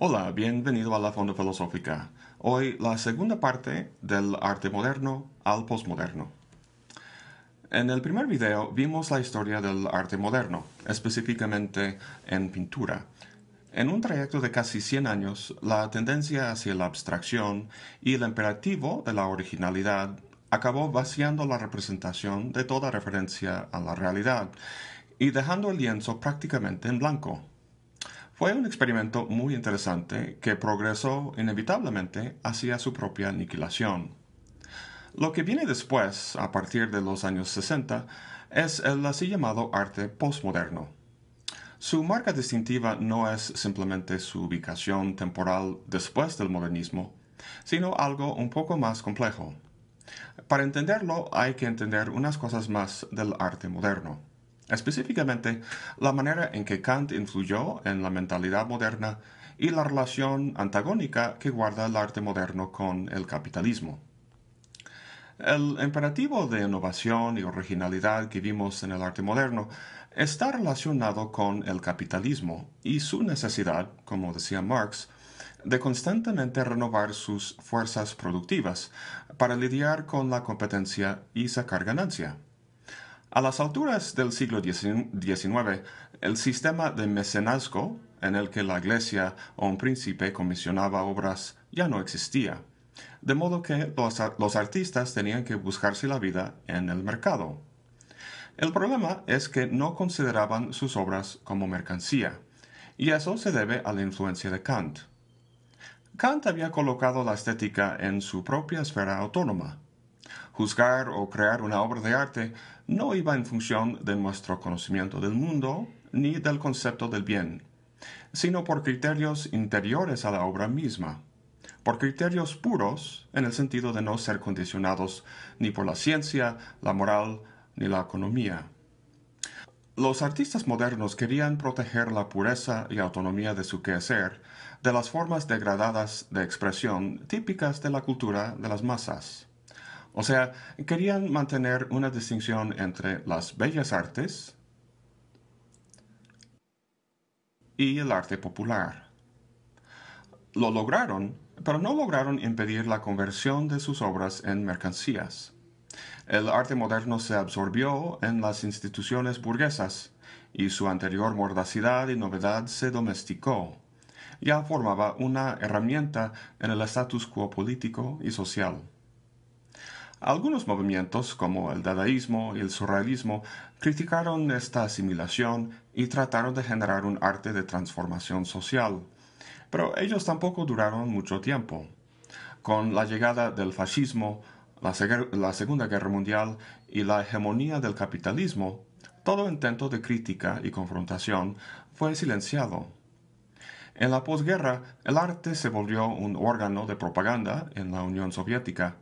Hola, bienvenido a la Fonda Filosófica. Hoy la segunda parte del arte moderno al postmoderno. En el primer video vimos la historia del arte moderno, específicamente en pintura. En un trayecto de casi 100 años, la tendencia hacia la abstracción y el imperativo de la originalidad acabó vaciando la representación de toda referencia a la realidad y dejando el lienzo prácticamente en blanco. Fue un experimento muy interesante que progresó inevitablemente hacia su propia aniquilación. Lo que viene después, a partir de los años 60, es el así llamado arte postmoderno. Su marca distintiva no es simplemente su ubicación temporal después del modernismo, sino algo un poco más complejo. Para entenderlo hay que entender unas cosas más del arte moderno específicamente la manera en que Kant influyó en la mentalidad moderna y la relación antagónica que guarda el arte moderno con el capitalismo. El imperativo de innovación y originalidad que vimos en el arte moderno está relacionado con el capitalismo y su necesidad, como decía Marx, de constantemente renovar sus fuerzas productivas para lidiar con la competencia y sacar ganancia. A las alturas del siglo XIX, el sistema de mecenazgo, en el que la iglesia o un príncipe comisionaba obras, ya no existía, de modo que los, artistas tenían que buscarse la vida en el mercado. El problema es que no consideraban sus obras como mercancía, y eso se debe a la influencia de Kant. Kant había colocado la estética en su propia esfera autónoma, Juzgar o crear una obra de arte no iba en función de nuestro conocimiento del mundo ni del concepto del bien, sino por criterios interiores a la obra misma, por criterios puros en el sentido de no ser condicionados ni por la ciencia, la moral ni la economía. Los artistas modernos querían proteger la pureza y autonomía de su quehacer de las formas degradadas de expresión típicas de la cultura de las masas. O sea, querían mantener una distinción entre las bellas artes y el arte popular. Lo lograron, pero no lograron impedir la conversión de sus obras en mercancías. El arte moderno se absorbió en las instituciones burguesas y su anterior mordacidad y novedad se domesticó. Ya formaba una herramienta en el status quo político y social. Algunos movimientos, como el dadaísmo y el surrealismo, criticaron esta asimilación y trataron de generar un arte de transformación social. Pero ellos tampoco duraron mucho tiempo. Con la llegada del fascismo, la, la Segunda Guerra Mundial y la hegemonía del capitalismo, todo intento de crítica y confrontación fue silenciado. En la posguerra, el arte se volvió un órgano de propaganda en la Unión Soviética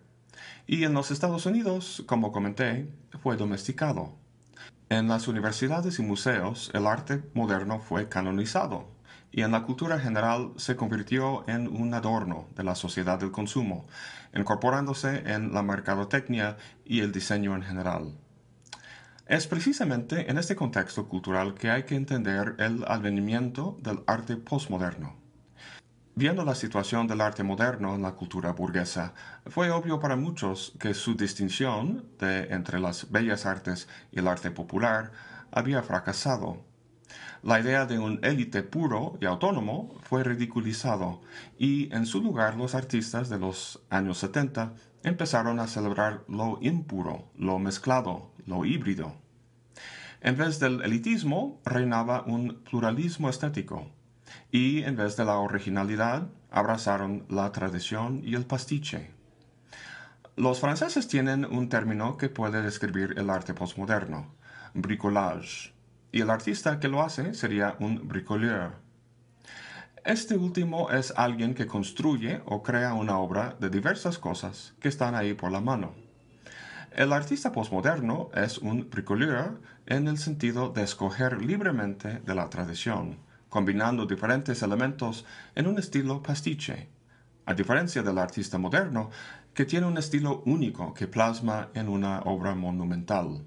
y en los Estados Unidos, como comenté, fue domesticado. En las universidades y museos el arte moderno fue canonizado y en la cultura general se convirtió en un adorno de la sociedad del consumo, incorporándose en la mercadotecnia y el diseño en general. Es precisamente en este contexto cultural que hay que entender el advenimiento del arte postmoderno. Viendo la situación del arte moderno en la cultura burguesa, fue obvio para muchos que su distinción de entre las bellas artes y el arte popular había fracasado. La idea de un élite puro y autónomo fue ridiculizado y en su lugar los artistas de los años 70 empezaron a celebrar lo impuro, lo mezclado, lo híbrido. En vez del elitismo reinaba un pluralismo estético y en vez de la originalidad abrazaron la tradición y el pastiche. Los franceses tienen un término que puede describir el arte postmoderno, bricolage, y el artista que lo hace sería un bricoleur. Este último es alguien que construye o crea una obra de diversas cosas que están ahí por la mano. El artista postmoderno es un bricoleur en el sentido de escoger libremente de la tradición combinando diferentes elementos en un estilo pastiche, a diferencia del artista moderno, que tiene un estilo único que plasma en una obra monumental.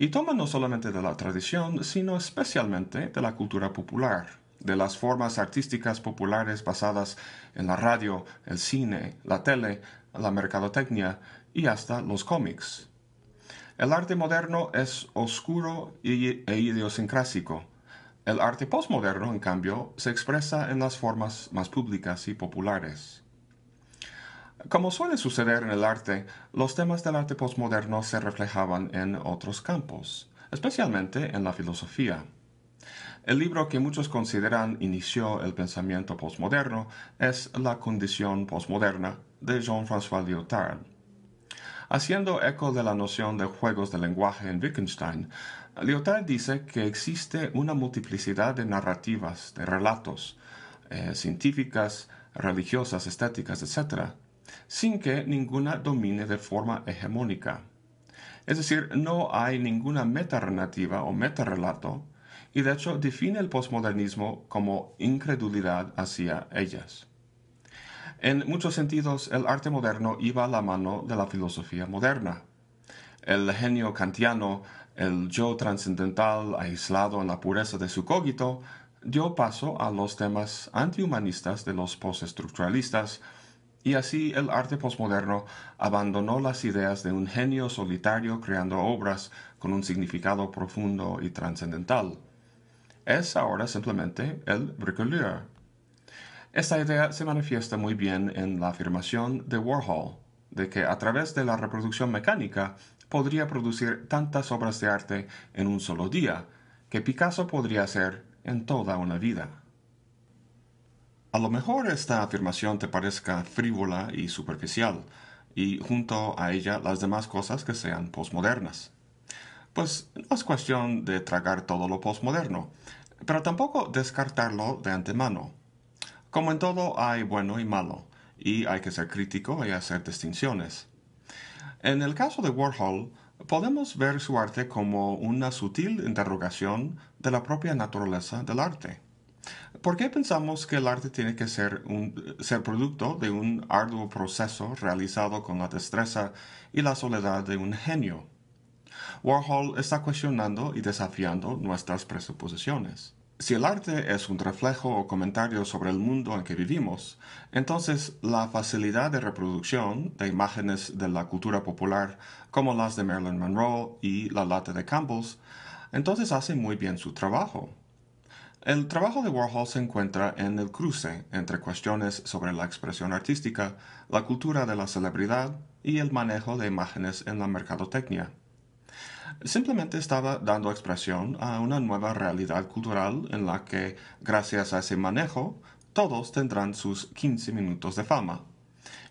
Y toma no solamente de la tradición, sino especialmente de la cultura popular, de las formas artísticas populares basadas en la radio, el cine, la tele, la mercadotecnia y hasta los cómics. El arte moderno es oscuro e idiosincrásico. El arte postmoderno, en cambio, se expresa en las formas más públicas y populares. Como suele suceder en el arte, los temas del arte postmoderno se reflejaban en otros campos, especialmente en la filosofía. El libro que muchos consideran inició el pensamiento postmoderno es La condición postmoderna de Jean-François Lyotard. Haciendo eco de la noción de juegos de lenguaje en Wittgenstein, Lyotard dice que existe una multiplicidad de narrativas, de relatos, eh, científicas, religiosas, estéticas, etc., sin que ninguna domine de forma hegemónica. Es decir, no hay ninguna metarrenativa o metarrelato, y de hecho define el posmodernismo como incredulidad hacia ellas. En muchos sentidos, el arte moderno iba a la mano de la filosofía moderna. El genio kantiano, el yo trascendental aislado en la pureza de su cogito, dio paso a los temas antihumanistas de los postestructuralistas, y así el arte postmoderno abandonó las ideas de un genio solitario creando obras con un significado profundo y trascendental. Es ahora simplemente el bricoleur. Esta idea se manifiesta muy bien en la afirmación de Warhol, de que a través de la reproducción mecánica podría producir tantas obras de arte en un solo día que Picasso podría hacer en toda una vida. A lo mejor esta afirmación te parezca frívola y superficial, y junto a ella las demás cosas que sean posmodernas. Pues no es cuestión de tragar todo lo posmoderno, pero tampoco descartarlo de antemano. Como en todo hay bueno y malo, y hay que ser crítico y hacer distinciones. En el caso de Warhol, podemos ver su arte como una sutil interrogación de la propia naturaleza del arte. ¿Por qué pensamos que el arte tiene que ser, un, ser producto de un arduo proceso realizado con la destreza y la soledad de un genio? Warhol está cuestionando y desafiando nuestras presuposiciones. Si el arte es un reflejo o comentario sobre el mundo en que vivimos, entonces la facilidad de reproducción de imágenes de la cultura popular como las de Marilyn Monroe y la lata de Campbell's, entonces hace muy bien su trabajo. El trabajo de Warhol se encuentra en el cruce entre cuestiones sobre la expresión artística, la cultura de la celebridad y el manejo de imágenes en la mercadotecnia. Simplemente estaba dando expresión a una nueva realidad cultural en la que, gracias a ese manejo, todos tendrán sus 15 minutos de fama.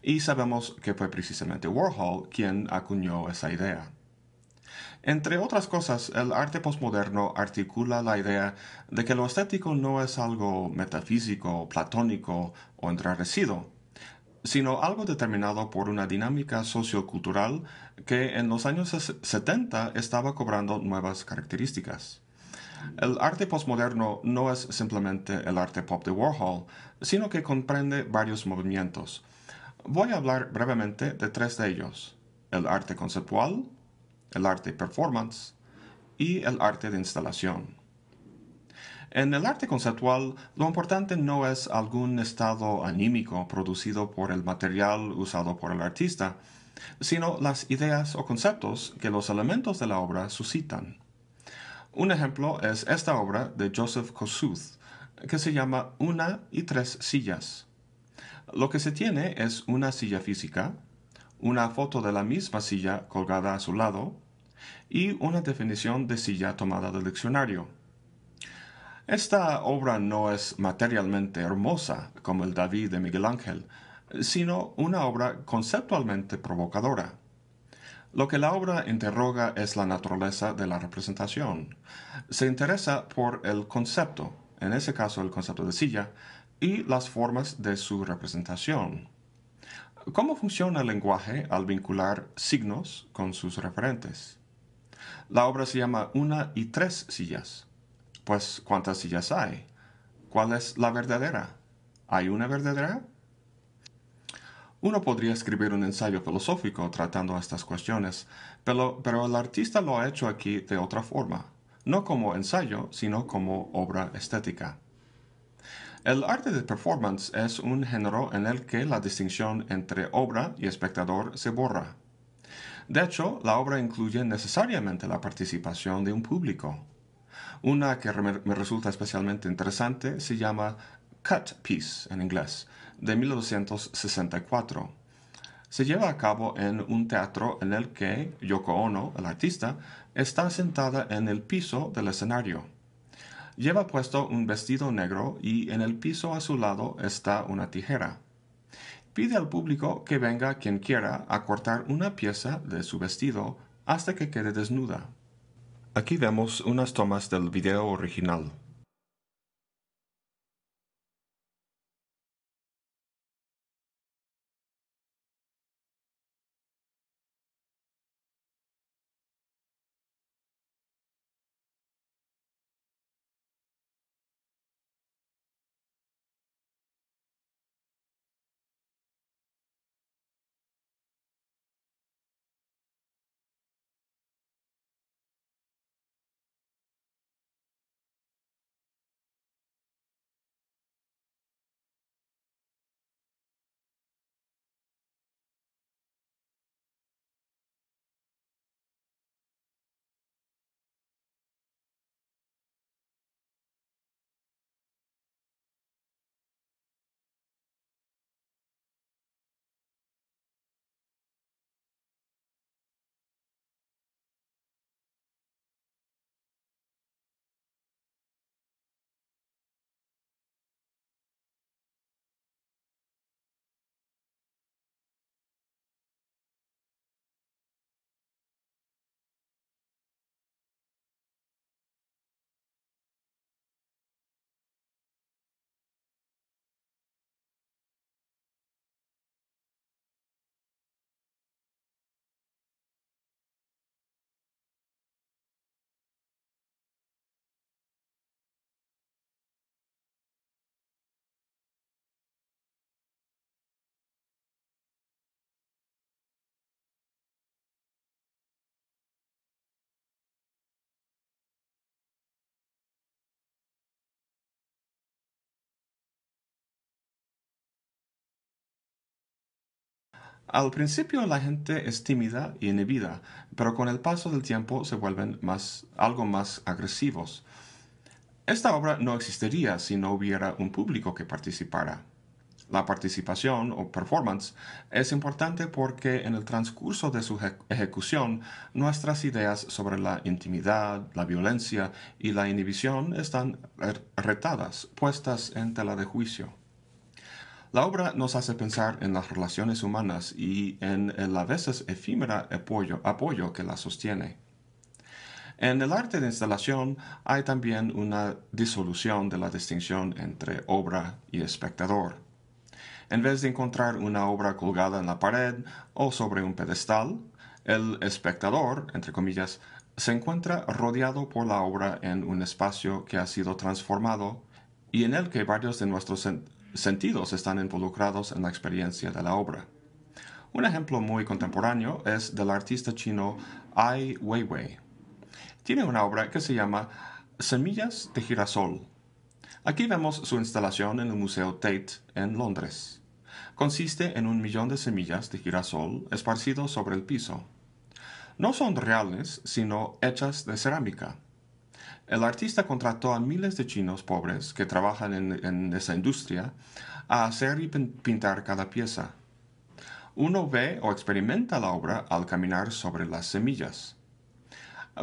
Y sabemos que fue precisamente Warhol quien acuñó esa idea. Entre otras cosas, el arte postmoderno articula la idea de que lo estético no es algo metafísico, platónico o enrarecido, sino algo determinado por una dinámica sociocultural que en los años 70 estaba cobrando nuevas características. El arte postmoderno no es simplemente el arte pop de Warhol, sino que comprende varios movimientos. Voy a hablar brevemente de tres de ellos, el arte conceptual, el arte performance y el arte de instalación. En el arte conceptual, lo importante no es algún estado anímico producido por el material usado por el artista, sino las ideas o conceptos que los elementos de la obra suscitan. Un ejemplo es esta obra de Joseph Kossuth, que se llama Una y tres sillas. Lo que se tiene es una silla física, una foto de la misma silla colgada a su lado y una definición de silla tomada del diccionario. Esta obra no es materialmente hermosa como el David de Miguel Ángel, sino una obra conceptualmente provocadora. Lo que la obra interroga es la naturaleza de la representación. Se interesa por el concepto, en ese caso el concepto de silla, y las formas de su representación. ¿Cómo funciona el lenguaje al vincular signos con sus referentes? La obra se llama Una y tres sillas. Pues, ¿cuántas sillas hay? ¿Cuál es la verdadera? ¿Hay una verdadera? Uno podría escribir un ensayo filosófico tratando estas cuestiones, pero, el artista lo ha hecho aquí de otra forma, no como ensayo, sino como obra estética. El arte de performance es un género en el que la distinción entre obra y espectador se borra. De hecho, la obra incluye necesariamente la participación de un público. Una que me resulta especialmente interesante se llama Cut Piece en inglés, de 1964. Se lleva a cabo en un teatro en el que Yoko Ono, el artista, está sentada en el piso del escenario. Lleva puesto un vestido negro y en el piso a su lado está una tijera. Pide al público que venga quien quiera a cortar una pieza de su vestido hasta que quede desnuda. Aquí vemos unas tomas del video original. Al principio la gente es tímida y inhibida, pero con el paso del tiempo se vuelven algo más agresivos. Esta obra no existiría si no hubiera un público que participara. La participación o performance es importante porque en el transcurso de su ejecución nuestras ideas sobre la intimidad, la violencia y la inhibición están retadas, puestas en tela de juicio. La obra nos hace pensar en las relaciones humanas y en el a veces efímera apoyo, que la sostiene. En el arte de instalación hay también una disolución de la distinción entre obra y espectador. En vez de encontrar una obra colgada en la pared o sobre un pedestal, el espectador, entre comillas, se encuentra rodeado por la obra en un espacio que ha sido transformado y en el que varios de nuestros sentidos están involucrados en la experiencia de la obra. Un ejemplo muy contemporáneo es del artista chino Ai Weiwei. Tiene una obra que se llama Semillas de girasol. Aquí vemos su instalación en el Museo Tate en Londres. Consiste en un millón de semillas de girasol esparcidos sobre el piso. No son reales, sino hechas de cerámica. El artista contrató a miles de chinos pobres que trabajan en, esa industria a hacer y pintar cada pieza. Uno ve o experimenta la obra al caminar sobre las semillas.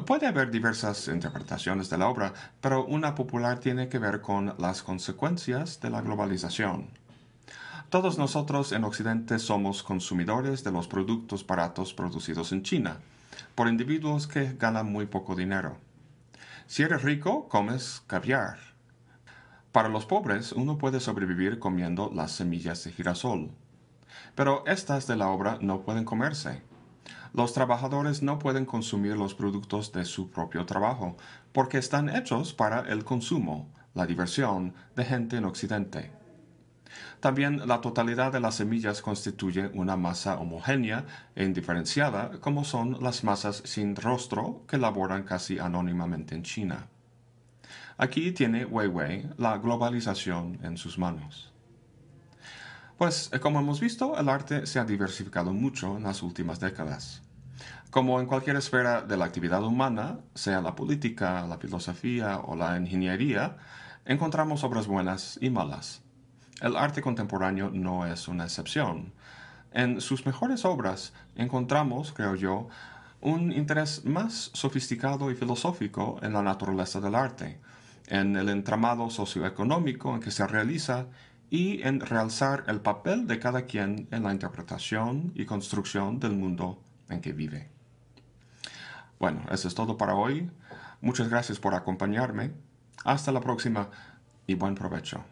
Puede haber diversas interpretaciones de la obra, pero una popular tiene que ver con las consecuencias de la globalización. Todos nosotros en Occidente somos consumidores de los productos baratos producidos en China, por individuos que ganan muy poco dinero. Si eres rico, comes caviar. Para los pobres, uno puede sobrevivir comiendo las semillas de girasol. Pero estas de la obra no pueden comerse. Los trabajadores no pueden consumir los productos de su propio trabajo, porque están hechos para el consumo, la diversión de gente en Occidente. También la totalidad de las semillas constituye una masa homogénea e indiferenciada, como son las masas sin rostro que laboran casi anónimamente en China. Aquí tiene Weiwei la globalización en sus manos. Pues, eh, como hemos visto, el arte se ha diversificado mucho en las últimas décadas. Como en cualquier esfera de la actividad humana, sea la política, la filosofía o la ingeniería, encontramos obras buenas y malas. El arte contemporáneo no es una excepción. En sus mejores obras encontramos, creo yo, un interés más sofisticado y filosófico en la naturaleza del arte, en el entramado socioeconómico en que se realiza y en realzar el papel de cada quien en la interpretación y construcción del mundo en que vive. Bueno, eso es todo para hoy. Muchas gracias por acompañarme. Hasta la próxima y buen provecho.